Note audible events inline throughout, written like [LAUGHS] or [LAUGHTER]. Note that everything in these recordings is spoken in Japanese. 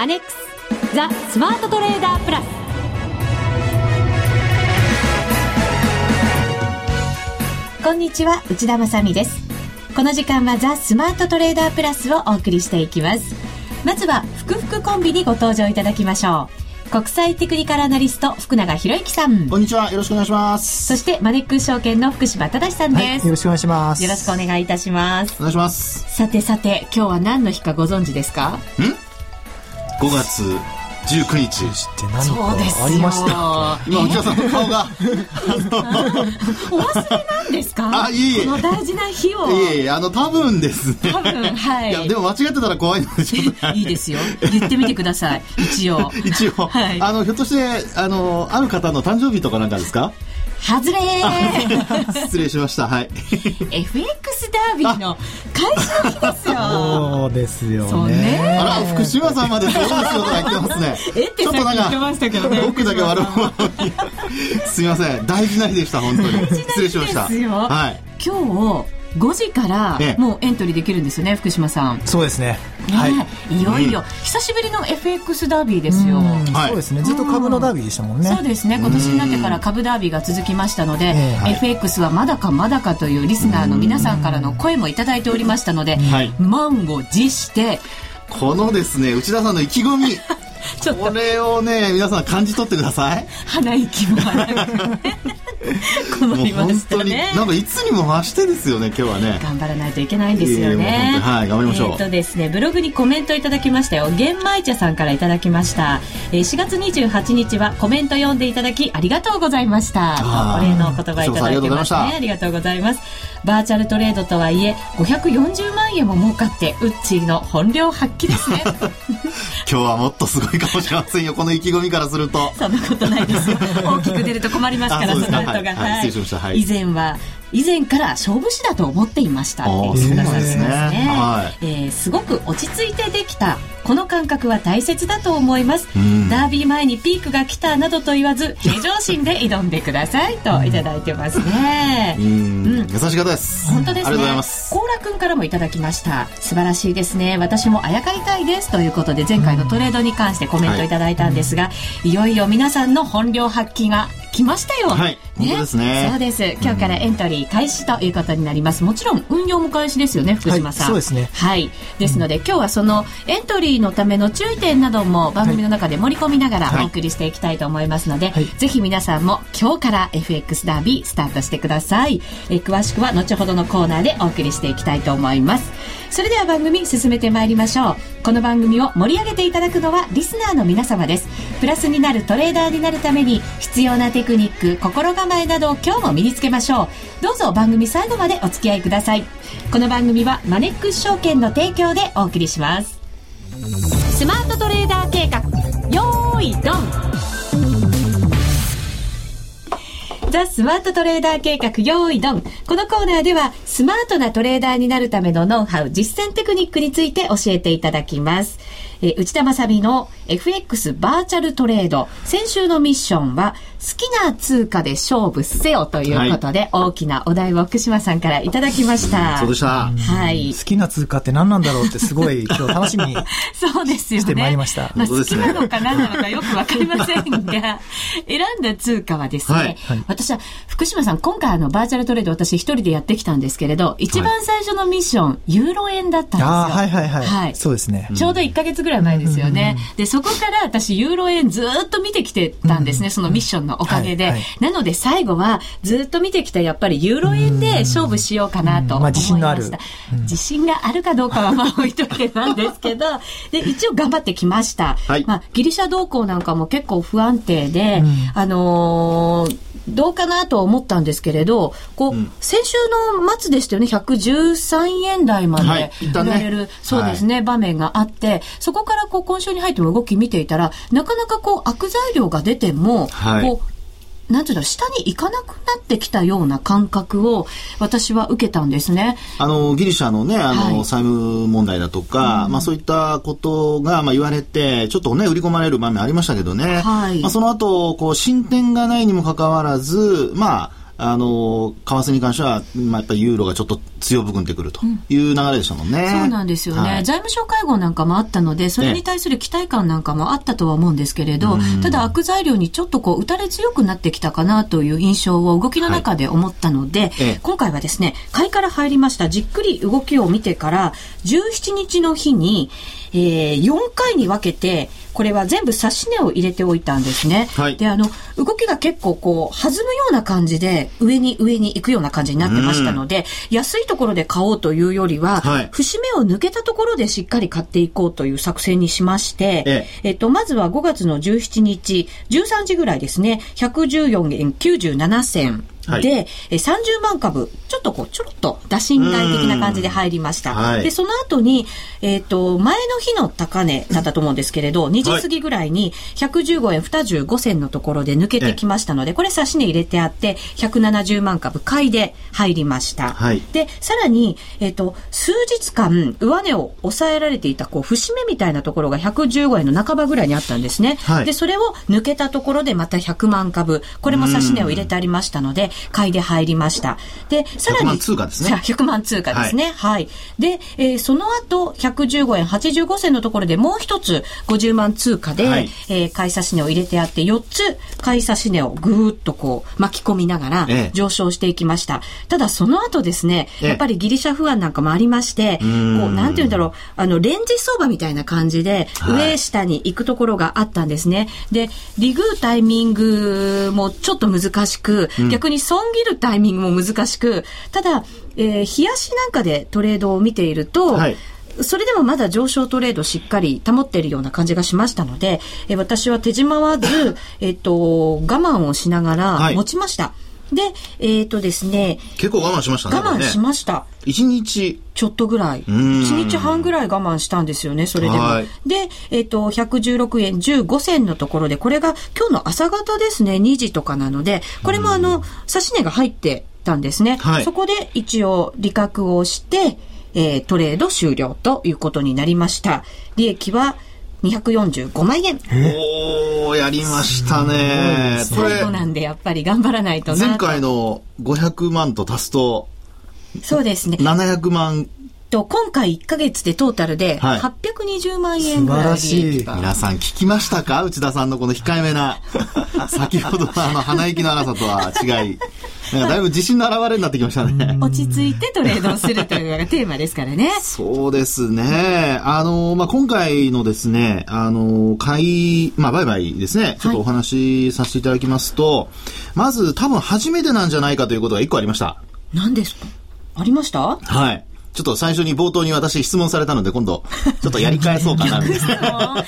アネックスザ・スマートトレーダープラス。こんにちは内田まさです。この時間はザ・スマートトレーダープラスをお送りしていきます。まずは福福コンビにご登場いただきましょう。国際テクニカルアナリスト福永博之さん。こんにちはよろしくお願いします。そしてマネックス証券の福島正さんです、はい、よろしくお願いします。よろしくお願いいたします。お願いします。さてさて今日は何の日かご存知ですか？ん？5月19日。って何かありました。[LAUGHS] 今内田さんの顔が。お忘れなんですか？あいえいえ。この大事な日を。いえいえあの多分ですね。多分はい。いやでも間違ってたら怖いのでちょっと。いいですよ。言ってみてください。一応。[LAUGHS] 一応、はい、あのひょっとしてあのある方の誕生日とかなんかですか？外れ。[LAUGHS] 失礼しました。はい。FX ダービーの開始の日ですよ。そうですよね。あら福島さんまでそうですよとか言ってますね。えってちょっとなんか僕だけ悪者 [LAUGHS] すみません。大事な日でした本当に。失礼しました。はい。今日5時からもうエントリーできるんですよね、福島さん。そうですね。はい。いよいよ、久しぶりの FX ダービーですよ。そうですね。ずっと株のダービーでしたもんね。そうですね。今年になってから株ダービーが続きましたので、FX はまだかまだかというリスナーの皆さんからの声もいただいておりましたので、満を持して、このですね、内田さんの意気込み。ちょっと。これをね皆さん感じ取ってください。鼻息も荒く困りましたね。なんかいつにも増してですよね今日はね。頑張らないといけないんですよね。はい頑張りましょう。えっとですねブログにコメントいただきましたよ。玄米茶さんからいただきました、えー、4月28日はコメント読んでいただきありがとうございました。お礼のお言葉いただいてますねありがとうございます。バーチャルトレードとはいえ540万円も儲かってウッチーの本領発揮ですね。[LAUGHS] 今日はもっとすごいかもしれませんよこの意気込みからすると。そんなことないです。よ大きく出ると困りますからその後が、はい。はい、以前は以前から勝負師だと思っていました。って言ってくださってますね、はい、えー、すごく落ち着いてできたこの感覚は大切だと思います、ダービー前にピークが来たなどと言わず平常心で挑んでくださいといただいてますね。うん、優しい方です。本当ですね。ありがとうございます。高楽からもいただきました。素晴らしいですね。私もあやかりたいですということで前回のトレードに関してコメントいただいたんですが、はい、いよいよ皆さんの本領発揮が来ましたよ。はい。ね、本当ですね。そうです。今日からエントリー開始ということになります。もちろん運用も開始ですよね、福島さん。はい、そうですね。はい。ですので、今日はそのエントリーのための注意点なども番組の中で盛り込みながらお送りしていきたいと思いますので、はい、ぜひ皆さんも今日から FX ダービースタートしてください。え詳しくは後ほどのコーナーでお送りしていきたいと思います。それでは番組進めてまいりましょう。この番組を盛り上げていただくのはリスナーの皆様です。プラスになるトレーダーになるために必要なテクニック、心構えなどを今日も身につけましょう。どうぞ番組最後までお付き合いください。この番組はマネックス証券の提供でお送りします。スマートトレーダー計画、よーいドンザ・スマートトレーダー計画用意ドン。このコーナーでは、スマートなトレーダーになるためのノウハウ、実践テクニックについて教えていただきます。え内田まさみの FX バーチャルトレード。先週のミッションは、好きな通貨で勝負せよということで、はい、大きなお題を福島さんからいただきました。そうでした。はい。好きな通貨って何なんだろうってすごい今日楽しみに [LAUGHS] そうですよね。してまいりました。まあ、好きなのか何なのかよくわかりませんが、選んだ通貨はですね、はい、私は福島さん、今回あのバーチャルトレード私一人でやってきたんですけれど、一番最初のミッション、ユーロ円だったんですよ。あはいはいはい。はい。そうですね。ちょうど1か月ぐらい前ですよね。で、そこから私ユーロ円ずっと見てきてたんですね、そのミッションのおかげで。はいはいなので最後はずっと見てきたやっぱりユーロ円で勝負しようかなと思いました。まあ、自信のある、自信があるかどうかはまあ置いといてなんですけど、[LAUGHS] で、一応頑張ってきました。はい、まあ、ギリシャ動向なんかも結構不安定で、あのーどうかなと思ったんですけれど、こう、うん、先週の末でしたよね、113円台まで売られる、はいね、そうですね、はい、場面があって、そこからこう今週に入っても動き見ていたら、なかなかこう悪材料が出ても、はい、こうなんていうの、下に行かなくなってきたような感覚を私は受けたんですね。あの、ギリシャのね、あの、はい、債務問題だとか、うん、まあそういったことが、まあ言われて、ちょっとね、売り込まれる場面ありましたけどね。はい。まあその後、こう、進展がないにもかかわらず、まあ、あの、為替に関しては、まあ、やっぱりユーロがちょっと強含んでくるという流れでしたもんね。うん、そうなんですよね、はい、財務省会合なんかもあったので、それに対する期待感なんかもあったとは思うんですけれど、ただ悪材料にちょっとこう、打たれ強くなってきたかなという印象を動きの中で思ったので、はい、今回はですね、買いから入りました、じっくり動きを見てから、17日の日に、えー、4回に分けて、これは全部指し値を入れておいたんですね。はい、で、あの、動きが結構こう、弾むような感じで、上に上に行くような感じになってましたので、安いところで買おうというよりは、はい、節目を抜けたところでしっかり買っていこうという作戦にしまして、ええっと、まずは5月の17日、13時ぐらいですね、114円97銭。はい、で、30万株、ちょっとこう、ちょろっと打診台的な感じで入りました。はい、で、その後に、えっ、ー、と、前の日の高値だったと思うんですけれど、2時過ぎぐらいに115円25銭のところで抜けてきましたので、これ差し値入れてあって、170万株買いで入りました。はい、で、さらに、えっ、ー、と、数日間、上値を抑えられていた、こう、節目みたいなところが115円の半ばぐらいにあったんですね。はい、で、それを抜けたところでまた100万株、これも差し値を入れてありましたので、買いで入りました。で、さらに、100万通貨ですね。100万通貨ですね。はい。はい、で、えー、その後、115円85銭のところでもう一つ50万通貨で、はい、えー、買い差し値を入れてあって、4つ買い差し値をぐーっとこう巻き込みながら上昇していきました。ええ、ただその後ですね、やっぱりギリシャ不安なんかもありまして、こう、なんて言うんだろう、あの、レンジ相場みたいな感じで、上下に行くところがあったんですね。はい、で、リグータイミングもちょっと難しく、うん、逆に損切るタイミングも難しく、ただ、えー、冷やしなんかでトレードを見ていると、はいそれでもまだ上昇トレードしっかり保っているような感じがしましたので、え私は手じまわず、えっと、我慢をしながら持ちました。はい、で、えっ、ー、とですね。結構我慢しましたね。我慢しました。一、ね、日。ちょっとぐらい。一日半ぐらい我慢したんですよね、それでも。で、えっ、ー、と、116円15銭のところで、これが今日の朝方ですね、2時とかなので、これもあの、指し値が入ってたんですね。はい、そこで一応利確をして、えー、トレード終了ということになりました。利益は245万円。おー、やりましたね。最後なんでやっぱり頑張らないとな。前回の500万と足すと、そうですね。700万と、今回1か月でトータルで820万円ぐらい利益が、はい、皆さん聞きましたか？内田さんのこの控えめな、[LAUGHS] 先ほどのあの鼻息の荒さとは違い。なんかだいぶ自信の表れになってきましたね。落ち着いてトレードをするというのがテーマですからね。そうですね。あの、まあ、今回のですね、あの、買い、まあ、売買ですね、ちょっとお話しさせていただきますと、はい、まず多分初めてなんじゃないかということが一個ありました。何ですか？ありました？はい。ちょっと最初に冒頭に私質問されたので今度、[LAUGHS] ちょっとやり返そうかな、みたいな。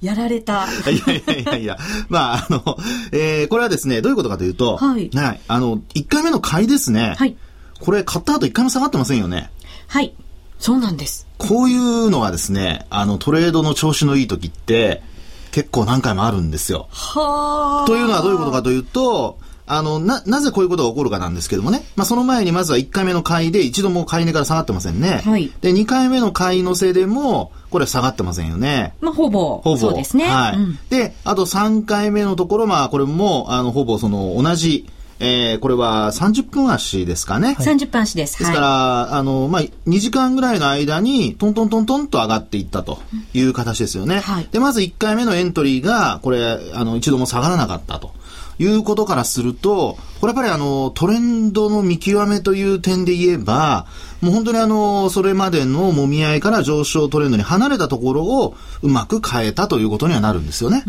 やられた。いやいやいやいや。まあ、あの、えー、これはですね、どういうことかというと、はい。はい。あの、1回目の買いですね。はい。これ買った後1回も下がってませんよね。はい。そうなんです。こういうのはですね、あの、トレードの調子のいい時って、結構何回もあるんですよ。はあ。というのはどういうことかというと、あの、な、なぜこういうことが起こるかなんですけどもね。まあ、その前にまずは1回目の買いで一度も買い値から下がってませんね。はい。で、2回目の買いのせでも、これ下がってませんよね。まあ、ほぼ。ほぼ。そうですね。はい。うん、で、あと3回目のところ、まあ、これも、あの、ほぼその、同じ、えー、これは30分足ですかね。30分足です。ですから、はい、あの、まあ、2時間ぐらいの間に、トントントントンと上がっていったという形ですよね。はい、で、まず1回目のエントリーが、これ、あの、一度も下がらなかったと。いうことからすると、これやっぱりあの、トレンドの見極めという点で言えば、もう本当にあの、それまでのもみ合いから上昇トレンドに離れたところをうまく変えたということにはなるんですよね。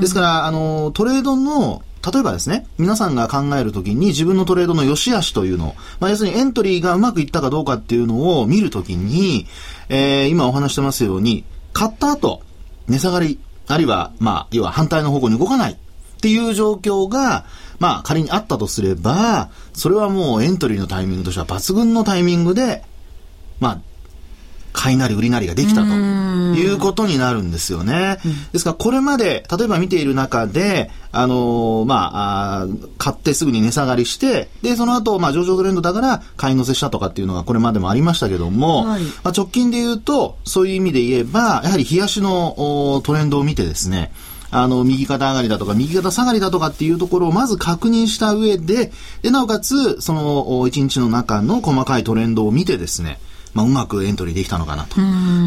ですから、あの、トレードの例えばですね、皆さんが考えるときに自分のトレードの良し悪しというのを、まあ、要するにエントリーがうまくいったかどうかっていうのを見るときに、えー、今お話してますように、買った後、値下がり、あるいは、まあ、要は反対の方向に動かない。っていう状況が、まあ仮にあったとすれば、それはもうエントリーのタイミングとしては抜群のタイミングで、まあ、買いなり売りなりができたということになるんですよね。ですからこれまで、例えば見ている中で、あのー、まあ買ってすぐに値下がりして、で、その後、まあ上場トレンドだから買い乗せしたとかっていうのがこれまでもありましたけども、はい、まあ直近で言うと、そういう意味で言えば、やはり冷やしのトレンドを見てですね、あの、右肩上がりだとか、右肩下がりだとかっていうところをまず確認した上で、で、なおかつ、その、1日の中の細かいトレンドを見てですね、まあ、うまくエントリーできたのかなと。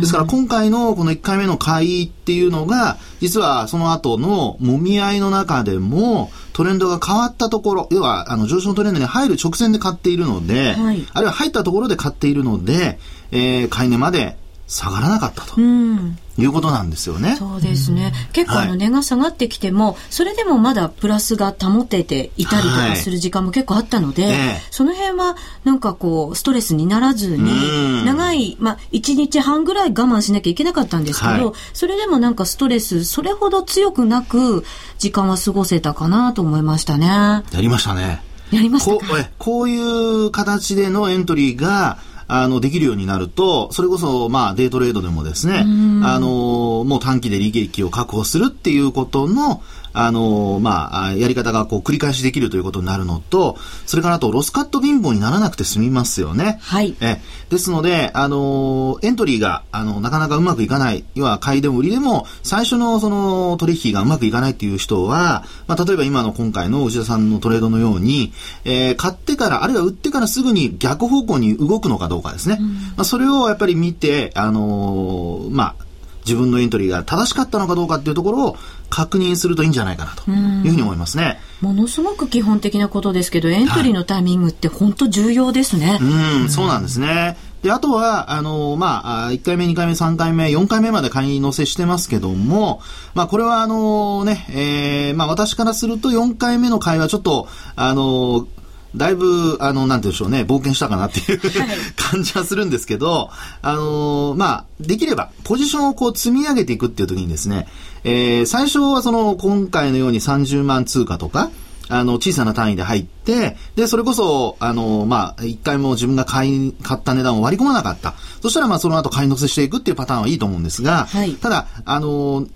ですから今回のこの1回目の買いっていうのが、実はその後の揉み合いの中でも、トレンドが変わったところ、要はあの上昇トレンドに入る直前で買っているので、はい、あるいは入ったところで買っているので、えー、買い値まで下がらなかったと。いうことなんですよね。そうですね。結構あの値が下がってきても、はい、それでもまだプラスが保てていたりとかする時間も結構あったので、はいその辺はなんかこう、ストレスにならずに、長い、まあ、1日半ぐらい我慢しなきゃいけなかったんですけど、はい、それでもなんかストレス、それほど強くなく、時間は過ごせたかなと思いましたね。やりましたね。やりましたこういう形でのエントリーが、あの、できるようになると、それこそ、まあ、デートレードでもですね、あの、もう短期で利益を確保するっていうことの、あの、まあ、やり方がこう繰り返しできるということになるのと、それからあとロスカット貧乏にならなくて済みますよね。はい。え、ですので、あの、エントリーが、あの、なかなかうまくいかない、要は買いでも売りでも、最初のその取引がうまくいかないっていう人は、まあ、例えば今の今回の内田さんのトレードのように、えー、買ってから、あるいは売ってからすぐに逆方向に動くのかどうかですね。うん、まあ、それをやっぱり見て、あのまあ、自分のエントリーが正しかったのかどうかっていうところを確認するといいんじゃないかなというふうに思いますね。ものすごく基本的なことですけど、エントリーのタイミングって本当重要ですね。はい、うん、そうなんですね。で、あとは、あの、まあ、1回目、2回目、3回目、4回目まで買い乗せしてますけども、まあ、これはあのね、えー、まあ、私からすると4回目の買いはちょっと、あの、だいぶ、あの、なんて言うんでしょうね、冒険したかなっていう、はい、感じはするんですけど、あのー、まあ、できれば、ポジションをこう積み上げていくっていう時にですね、えー、最初はその、今回のように30万通貨とか、あの、小さな単位で入って、で、それこそ、あの、まあ、一回も自分が買い、買った値段を割り込まなかった。そしたら、まあ、その後買い乗せしていくっていうパターンはいいと思うんですが、はい、ただ、あの、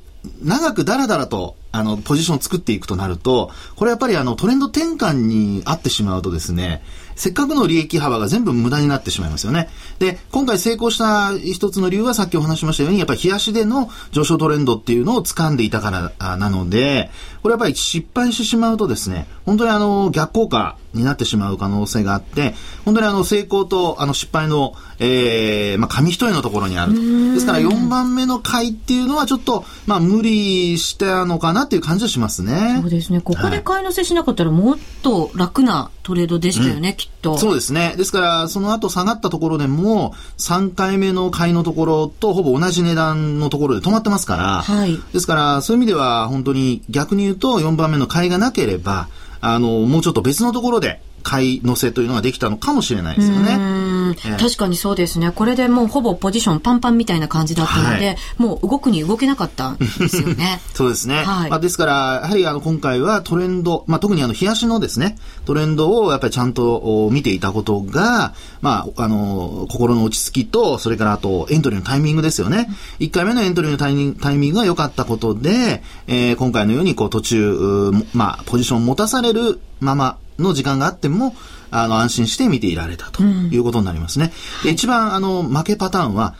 長くダラダラと、あの、ポジションを作っていくとなると、これやっぱりあの、トレンド転換に合ってしまうとですね、せっかくの利益幅が全部無駄になってしまいますよね。で、今回成功した一つの理由はさっきお話しましたように、やっぱり冷やしでの上昇トレンドっていうのを掴んでいたからなので、これやっぱり失敗してしまうとですね、本当にあの、逆効果になってしまう可能性があって、本当にあの、成功とあの、失敗の、えー、まあ、紙一重のところにあると。ですから4番目の回っていうのはちょっと、まあ、無理したのかなっていう感じはしますね。そうですね。ここで買い乗せしなかったらもっと楽なトレードでしたよね、うん、きっと。そうですね。ですから、その後下がったところでも、3回目の買いのところとほぼ同じ値段のところで止まってますから、はい、ですから、そういう意味では本当に逆に言うと4番目の買いがなければ、あの、もうちょっと別のところで買い乗せというのができたのかもしれないですよね。確かにそうですね。これでもうほぼポジションパンパンみたいな感じだったので、はい、もう動くに動けなかったんですよね。[LAUGHS] そうですね。はい、まあ、ですから、やはりあの今回はトレンド、まあ、特にあの冷やしのですね、トレンドをやっぱりちゃんと見ていたことが、まあ、あの、心の落ち着きと、それからあとエントリーのタイミングですよね。1回目のエントリーのタイミングが良かったことで、えー、今回のようにこう途中、まあ、ポジションを持たされるままの時間があっても、あの、安心して見ていられたということになりますね。うん、一番、あの、負けパターンは、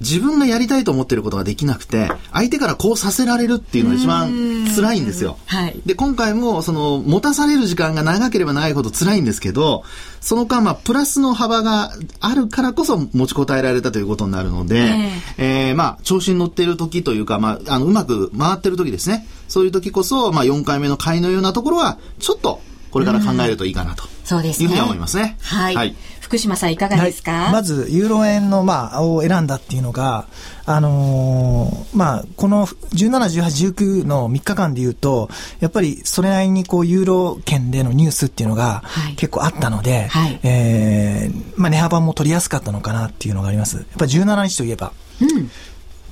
自分がやりたいと思っていることができなくて、相手からこうさせられるっていうのが一番辛いんですよ。はい。で、今回も、その、持たされる時間が長ければ長いほど辛いんですけど、その間、まあ、プラスの幅があるからこそ持ちこたえられたということになるので、えー、えー、まあ、調子に乗っている時というか、まあ、あの、うまく回ってる時ですね。そういう時こそ、まあ、4回目の買いのようなところは、ちょっと、これから考えるといいかなと。そうですね。いうふうに思いますね。はい。はい、福島さんいかがですか、はい、まず、ユーロ円の、まあ、を選んだっていうのが、あのー、まあ、この17、18、19の3日間で言うと、やっぱりそれなりにこう、ユーロ圏でのニュースっていうのが結構あったので、はい、えー、まあ、値幅も取りやすかったのかなっていうのがあります。やっぱ17日といえば、うん、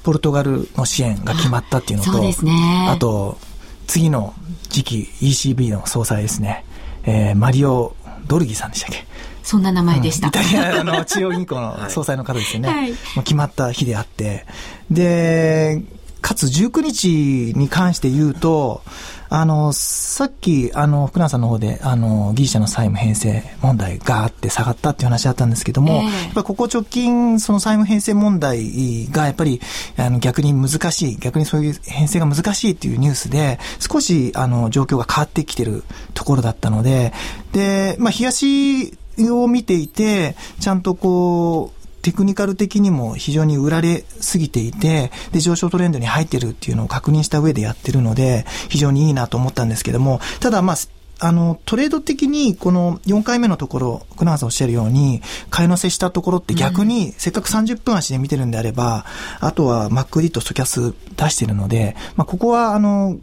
ポルトガルの支援が決まったっていうのと、そうですね。あと、次の次期 ECB の総裁ですね。えー、マリオ・ドルギさんでしたっけ？そんな名前でした。うん、イタリアの中央銀行の総裁の方ですよね。はい、決まった日であって。で、かつ19日に関して言うと、あの、さっき、あの、福永さんの方で、あの、ギリシャの債務編成問題があって下がったっていう話あったんですけども、えー、やっぱここ直近、その債務編成問題がやっぱり、あの、逆に難しい、逆にそういう編成が難しいっていうニュースで、少し、あの、状況が変わってきてるところだったので、で、まあ、冷やしを見ていて、ちゃんとこう、テクニカル的にも非常に売られすぎていて、で、上昇トレンドに入ってるっていうのを確認した上でやってるので、非常にいいなと思ったんですけども、ただまあ、あの、トレード的に、この4回目のところ、福永さんおっしゃるように、買い乗せしたところって逆に、せっかく30分足で見てるんであれば、あとはマックリとストキャス出してるので、まあ、ここは、あの、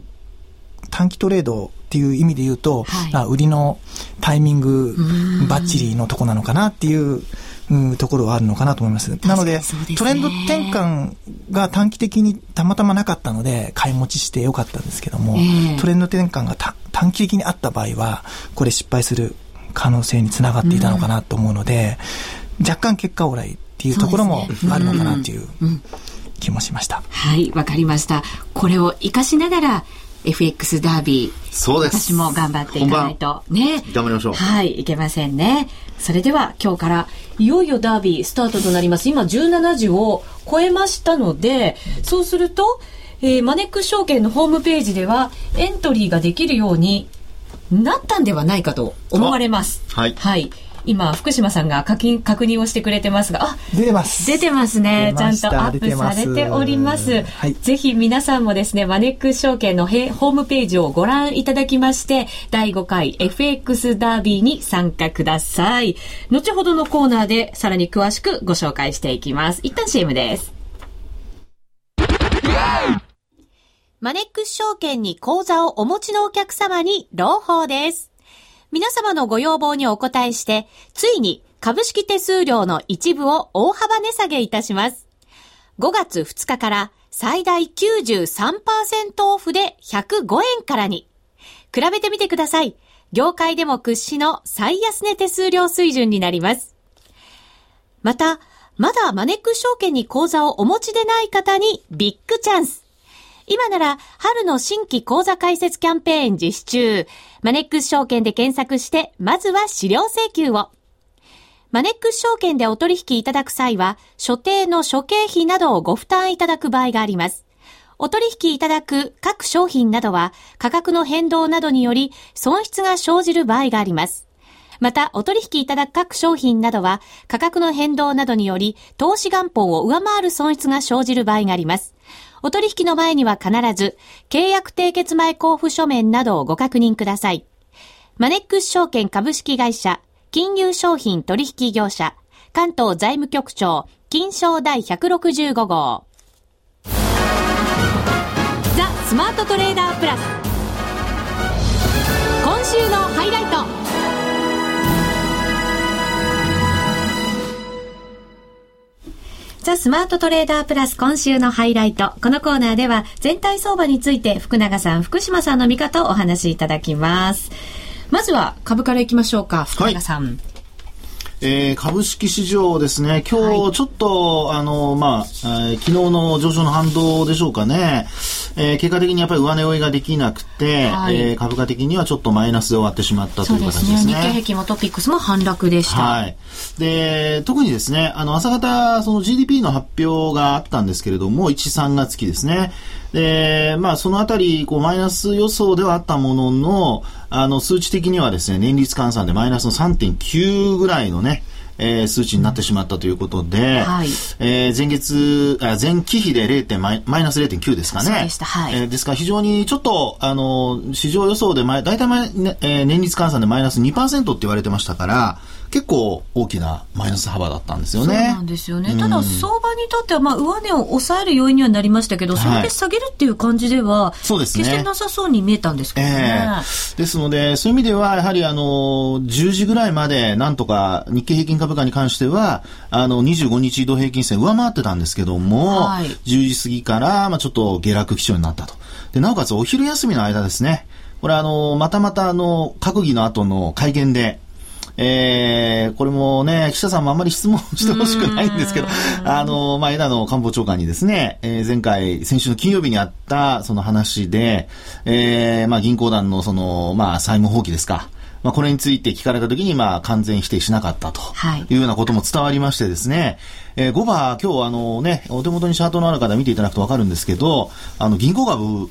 短期トレードっていう意味で言うと、はい、売りのタイミングバッチリのとこなのかなっていううところはあるのかなと思います。なので、トレンド転換が短期的にたまたまなかったので、買い持ちしてよかったんですけども、えー、トレンド転換が短期的にあった場合は、これ失敗する可能性につながっていたのかなと思うので、うん、若干結果オーライっていうところもあるのかなっていう気もしました。はい、わかりました。これを活かしながら、FX ダービー。そうです。私も頑張っていかないと。ね。頑張りましょう。はい、いけませんね。それでは今日からいよいよダービースタートとなります。今17時を超えましたので、そうすると、えー、マネックス証券のホームページではエントリーができるようになったんではないかと思われます。はい。はい。今、福島さんが確認確認をしてくれてますが、あ、出てます。出てますね。ちゃんとアップされております。はい、ぜひ皆さんもですね、マネックス証券のホームページをご覧いただきまして、第5回 FX ダービーに参加ください。後ほどのコーナーでさらに詳しくご紹介していきます。一旦 CM です。マネックス証券に口座をお持ちのお客様に朗報です。皆様のご要望にお応えして、ついに株式手数料の一部を大幅値下げいたします。5月2日から最大93%オフで105円からに。比べてみてください。業界でも屈指の最安値手数料水準になります。また、まだマネック証券に口座をお持ちでない方にビッグチャンス。今なら春の新規講座開設キャンペーン実施中。マネックス証券で検索して、まずは資料請求を。マネックス証券でお取引いただく際は、所定の諸経費などをご負担いただく場合があります。お取引いただく各商品などは価格の変動などにより損失が生じる場合があります。また、お取引いただく各商品などは価格の変動などにより投資元本を上回る損失が生じる場合があります。お取引の前には必ず、契約締結前交付書面などをご確認ください。マネックス証券株式会社、金融商品取引業者、関東財務局長、金賞第165号。ザ・スマートトレーダープラス。今週のハイライト。ザ・スマートトレーダープラス今週のハイライト。このコーナーでは全体相場について福永さん、福島さんの見方をお話しいただきます。まずは株からいきましょうか、福永さん。はいえー、株式市場ですね、今日ちょっと、はい、あの、まあ、えー、昨日の上昇の反動でしょうかね、えー、結果的にやっぱり上値追いができなくて、はい、えー、株価的にはちょっとマイナスで終わってしまったという形ですね。すね日経平均もトピックスも反落でした。はい。で、特にですね、あの、朝方、その GDP の発表があったんですけれども、1、3月期ですね。で、まあ、そのあたり、こう、マイナス予想ではあったものの、あの、数値的にはですね、年率換算でマイナスの3.9ぐらいのね、えー、数値になってしまったということで、はい、えー、前月、あ前期比で 0. マイマイナス0.9ですかね。そうでした。はい。えー、ですから非常にちょっと、あの、市場予想で前、大体前、ねえー、年率換算でマイナス2%って言われてましたから、結構大きなマイナス幅だったんですよね。そうなんですよね。ただ、相場にとっては、まあ、上値を抑える要因にはなりましたけど、それで下げるっていう感じでは、そうですね。決してなさそうに見えたんですけどね。えー、ですので、そういう意味では、やはり、あの、10時ぐらいまで、なんとか、日経平均株価に関しては、あの、25日移動平均線上回ってたんですけども、はい、10時過ぎから、まあ、ちょっと下落基調になったと。で、なおかつ、お昼休みの間ですね、これあの、またまたあの、閣議の後の会見で、えー、これもね、記者さんもあんまり質問してほしくないんですけど、あの、まあ、枝野官房長官にですね、えー、前回、先週の金曜日にあったその話で、えー、まあ、銀行団のその、まあ、債務放棄ですか。まあ、これについて聞かれたときに、まあ、完全否定しなかったと。い。うようなことも伝わりましてですね、えー、5番、今日あのね、お手元にチャートのある方見ていただくとわかるんですけど、あの、銀行株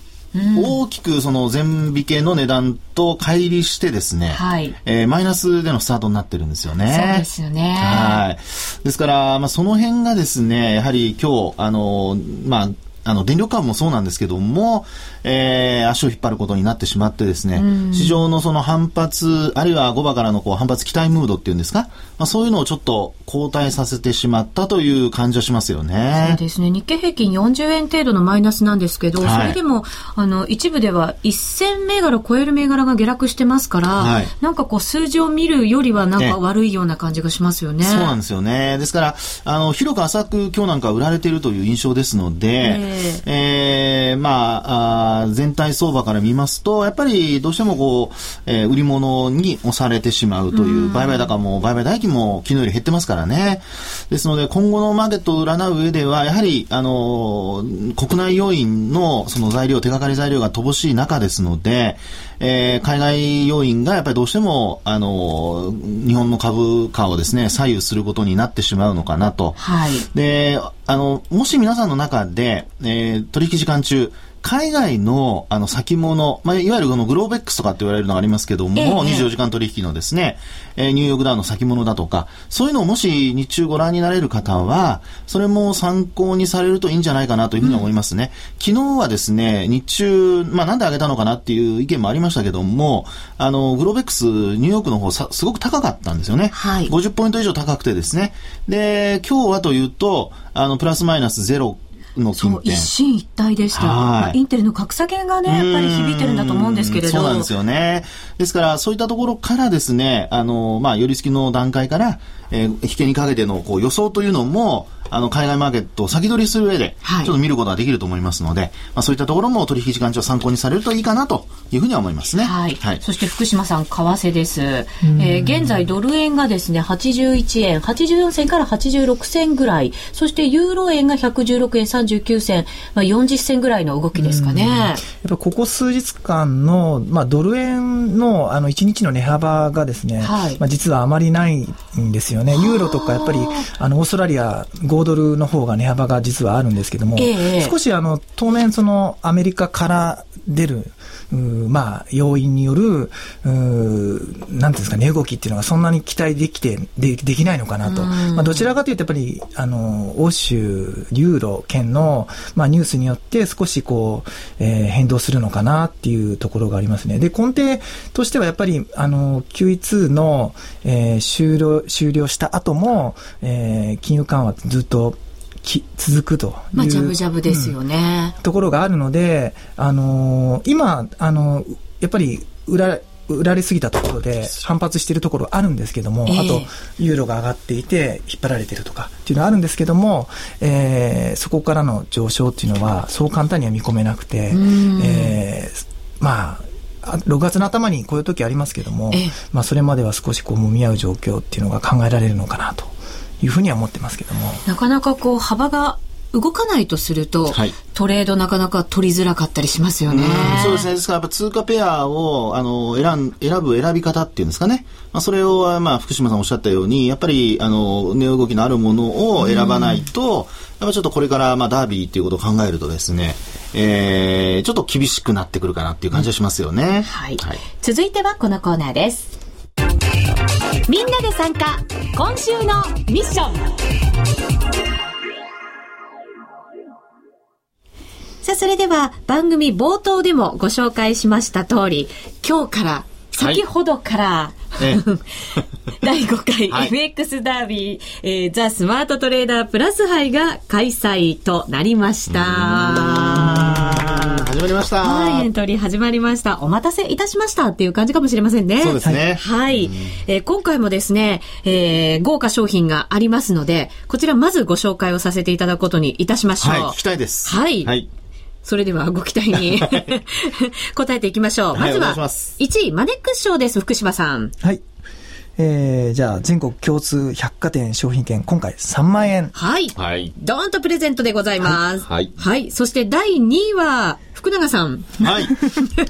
大きくその全引けの値段と乖離してですね、はい、えー、マイナスでのスタートになってるんですよね。そうですよね。はい。ですから、まあ、その辺がですね、やはり今日、あの、まあ、あの、電力株もそうなんですけども、えー、足を引っ張ることになってしまってですね、市場のその反発、あるいは5番からのこう反発期待ムードっていうんですか、まあ、そういうのをちょっと後退させてしまったという感じはしますよね。そうですね。日経平均40円程度のマイナスなんですけど、はい、それでも、あの、一部では1000銘柄超える銘柄が下落してますから、はい、なんかこう数字を見るよりはなんか悪いような感じがしますよね。そうなんですよね。ですから、あの、広く浅く今日なんか売られているという印象ですので、えー、えー、まああ、全体相場から見ますと、やっぱりどうしてもこう、えー、売り物に押されてしまうという、売買高も売買代金も昨日より減ってますからね。ですので、今後のマーケットを占う上では、やはり、あの、国内要因のその材料、手がかり材料が乏しい中ですので、えー、海外要因がやっぱりどうしても、あの、日本の株価をですね、左右することになってしまうのかなと。はい。で、あの、もし皆さんの中で、えー、取引時間中、海外のあの先物、まあ、いわゆるこのグローベックスとかって言われるのがありますけども、ええ、24時間取引のですね、えー、ニューヨークダウンの先物だとか、そういうのをもし日中ご覧になれる方は、それも参考にされるといいんじゃないかなというふうに思いますね。うん、昨日はですね、日中、まあなんで上げたのかなっていう意見もありましたけども、あの、グローベックス、ニューヨークの方さ、すごく高かったんですよね。はい。50ポイント以上高くてですね。で、今日はというと、あの、プラスマイナスゼロのそう一進一退でした、はい、インテルの格下げがねやっぱり響いてるんだと思うんですけれど。そうなんですよね。ですからそういったところからですねあのまあ寄り付きの段階から、えー、引けにかけてのこう予想というのもあの、海外マーケットを先取りする上で、ちょっと見ることができると思いますので、はい、まあ、そういったところも取引時間中参考にされるといいかなというふうには思いますね。はい。はい、そして福島さん、為替です。えー、現在ドル円がですね、81円、84銭から86銭ぐらい、そしてユーロ円が116円39銭、まあ、40銭ぐらいの動きですかね。やっぱここ数日間の、まあ、ドル円のあの1日の値幅がですね、はい、まあ、実はあまりないんですよね。ユーロとかやっぱり、あの、オーストラリア5ドルの方が値幅が実はあるんですけども、えー、少しあの、当面そのアメリカから出る、まあ、要因による、なんですかね、動きっていうのがそんなに期待できて、でできないのかなと。まあ、どちらかというと、やっぱり、あの、欧州、ユーロ圏の、まあ、ニュースによって少しこう、えー、変動するのかなっていうところがありますね。で、根底としてはやっぱり、あの、QE2 の、えー、終了、終了した後も、えー、金融緩和ずっとき続くという、まあ、ジャブジャブですよね、うん、ところがあるので、あのー、今、あのー、やっぱり売ら売られすぎたところで反発しているところあるんですけども、えー、あと、ユーロが上がっていて引っ張られているとかっていうのはあるんですけども、えー、そこからの上昇っていうのはそう簡単には見込めなくて、えー、まあ、6月の頭にこういう時ありますけども、えー、まあ、それまでは少しこう揉み合う状況っていうのが考えられるのかなというふうには思ってますけども。なかなかこう幅が動かないとすると、はい、トレードなかなか取りづらかったりしますよね。そうですね。ですからやっぱ通貨ペアをあの選選ぶ選び方っていうんですかね。まあ、それを、まあ、福島さんおっしゃったように、やっぱりあの値動きのあるものを選ばないと、やっぱちょっとこれからまあダービーっていうことを考えるとですね、えー、ちょっと厳しくなってくるかなっていう感じがしますよね。はい、はい、続いてはこのコーナーです。みんなで参加今週のミッション。さあ、それでは番組冒頭でもご紹介しました通り、今日から、先ほどから、[LAUGHS] [LAUGHS] はい、第5回 FX ダービー、えー、ザ・スマートトレーダープラス杯が開催となりました。始まりました。はい、エントリー始まりました。お待たせいたしましたっていう感じかもしれませんね。そうですね。はい。えー、今回もですね、えー、豪華商品がありますので、こちらまずご紹介をさせていただくことにいたしましょう。はい、聞きたいです。はい。はい。それではご期待に [LAUGHS] [LAUGHS] 答えていきましょう。まずは、1位、マネックス賞です、福島さん。はい。えー、じゃあ、全国共通百貨店商品券、今回3万円。はい。はい。ドーンとプレゼントでございます。はい。はい。そして第2位は、福永さん。はい。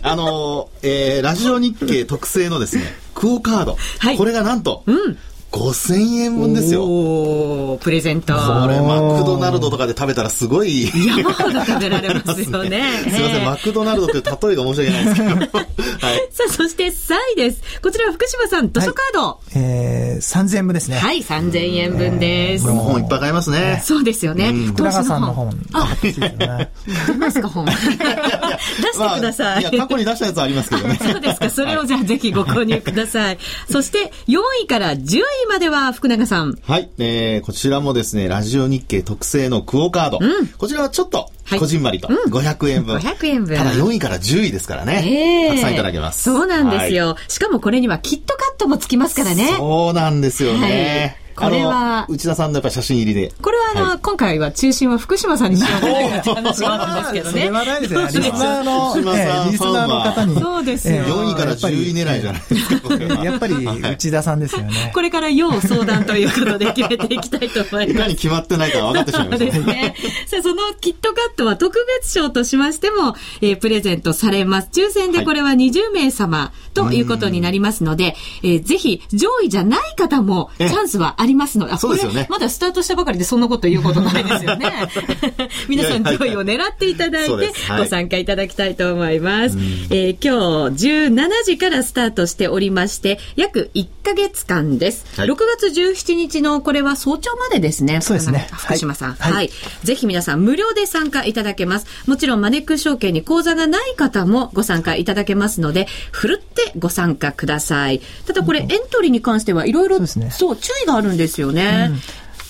あのー、えー、ラジオ日経特製のですね、クオカード。はい。これがなんと、うん。5000円分ですよ。おプレゼント。これ、マクドナルドとかで食べたらすごい。山ほど食べられますよね。[LAUGHS] すいません、マクドナルドという例えが申し訳ないですけど。[LAUGHS] はい。さあ、そして3位です。こちらは福島さん、図書カード。はい、えー、3000円分ですね。はい、3000円分です。これも本いっぱい買えますね。そうですよね。福永さんの本。あ、出ますか、本。[LAUGHS] 出してください。いや、過去に出したやつありますけどね。そうですか。それをじゃあぜひご購入ください。そして4位から10位までは福永さん。はい。えー、こちらもですね、ラジオ日経特製のクオカード。うん、こちらはちょっと、こじんまりと、500円分。500円分。ただ4位から10位ですからね。えー、たくさんいただけます。そうなんですよ、はい、しかもこれにはキットカットもつきますからね。そうなんですよね。はいこれは、内田さんのやっぱ写真入りで。これはあの、はい、今回は中心は福島さんにしようという話なんですけどね。それはないですよ。リスナーの、リスナーの方に。そうですよ。4位から10位狙いじゃないですか。やっぱり内田さんですよね。これから要相談ということで決めていきたいと思います。いかに決まってないか分かってしまいました。そうですね。さあ、そのキットカットは特別賞としましても、えー、プレゼントされます。抽選でこれは20名様ということになりますので、えー、ぜひ上位じゃない方もチャンスはありますので、そうですよね。まだスタートしたばかりでそんなこと言うことないですよね。[LAUGHS] 皆さん上位を狙っていただいて、ご参加いただきたいと思います。えー、今日17時からスタートしておりまして、約1ヶ月間です。はい、6月17日のこれは早朝までですね。そうですね。福島さん。はい。はい、ぜひ皆さん無料で参加いただけます。もちろんマネック証券に口座がない方もご参加いただけますので、ふるってご参加ください。ただこれエントリーに関してはいろいろ、そう、注意があるんですよね。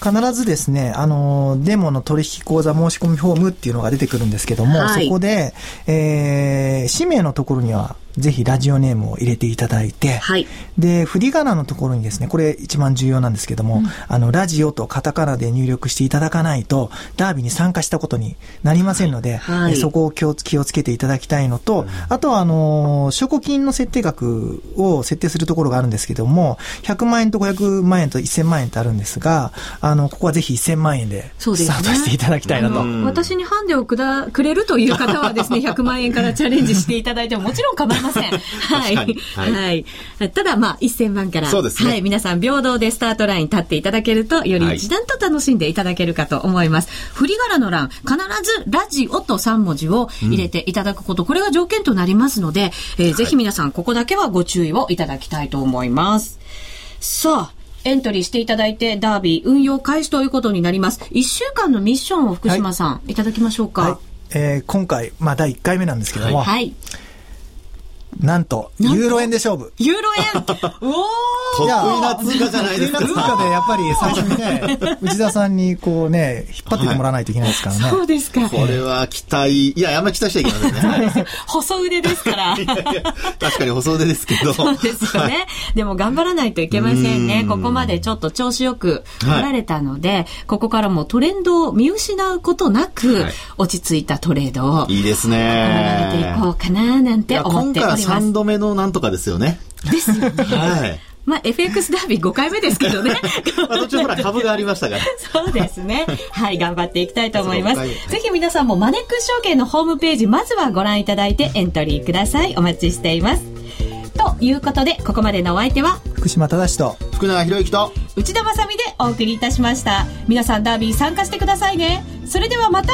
必ずですね、あの、デモの取引口座申し込みフォームっていうのが出てくるんですけども、はい、そこで、えー、氏名のところには、ぜひラジオネームを入れていただいて、はい、で、振り仮名のところにですね、これ一番重要なんですけども、うん、あの、ラジオとカタカナで入力していただかないと、ダービーに参加したことになりませんので、はい、そこを気を気をつけていただきたいのと、うん、あとは、あの、証拠金の設定額を設定するところがあるんですけども、100万円と500万円と1000万円ってあるんですが、あの、ここはぜひ1000万円でスタートしていただきたいなと。私にハンデをくだくれるという方はですね、[LAUGHS] 100万円からチャレンジしていただいてももちろん構いません。はい。はい。ただ、まあ、1000万から、そうですね。はい。皆さん、平等でスタートライン立っていただけると、より一段と楽しんでいただけるかと思います。振り仮名の欄、必ず、ラジオと3文字を入れていただくこと、うん、これが条件となりますので、えー、ぜひ皆さん、ここだけはご注意をいただきたいと思います。さあ、エントリーしていただいて、ダービー運用開始ということになります。1週間のミッションを福島さん、はい、いただきましょうか。はい、えー、今回、まあ、第1回目なんですけども、はい、なんと、ユーロ円で勝負。ユーロ円？[LAUGHS] おお得意な通貨じゃないですか。得意な通貨でやっぱり最初にね、[LAUGHS] 内田さんにこうね、引っ張っててもらわないといけないですからね。[LAUGHS] そうですか。これは期待、いや、あんまり期待しちゃいけませんね。細腕ですから。いやいや確かに細腕ですけど。そうですよね。でも頑張らないといけませんね。ここまでちょっと調子よく来られたので、ここからもトレンドを見失うことなく、落ち着いたトレードを。いいですね。心がけていこうかな、なんて思っております。今回は3度目のなんとかですよね。ですよね。はい。まあ、FX ダービー5回目ですけどね。[LAUGHS] まあ、途中ほら株がありましたから。そうですね。はい、頑張っていきたいと思います。ぜひ皆さんもマネックス証券のホームページ、まずはご覧いただいてエントリーください。お待ちしています。ということで、ここまでのお相手は、福島正と、福永博之と、内田まさみでお送りいたしました。皆さんダービー参加してくださいね。それではまた、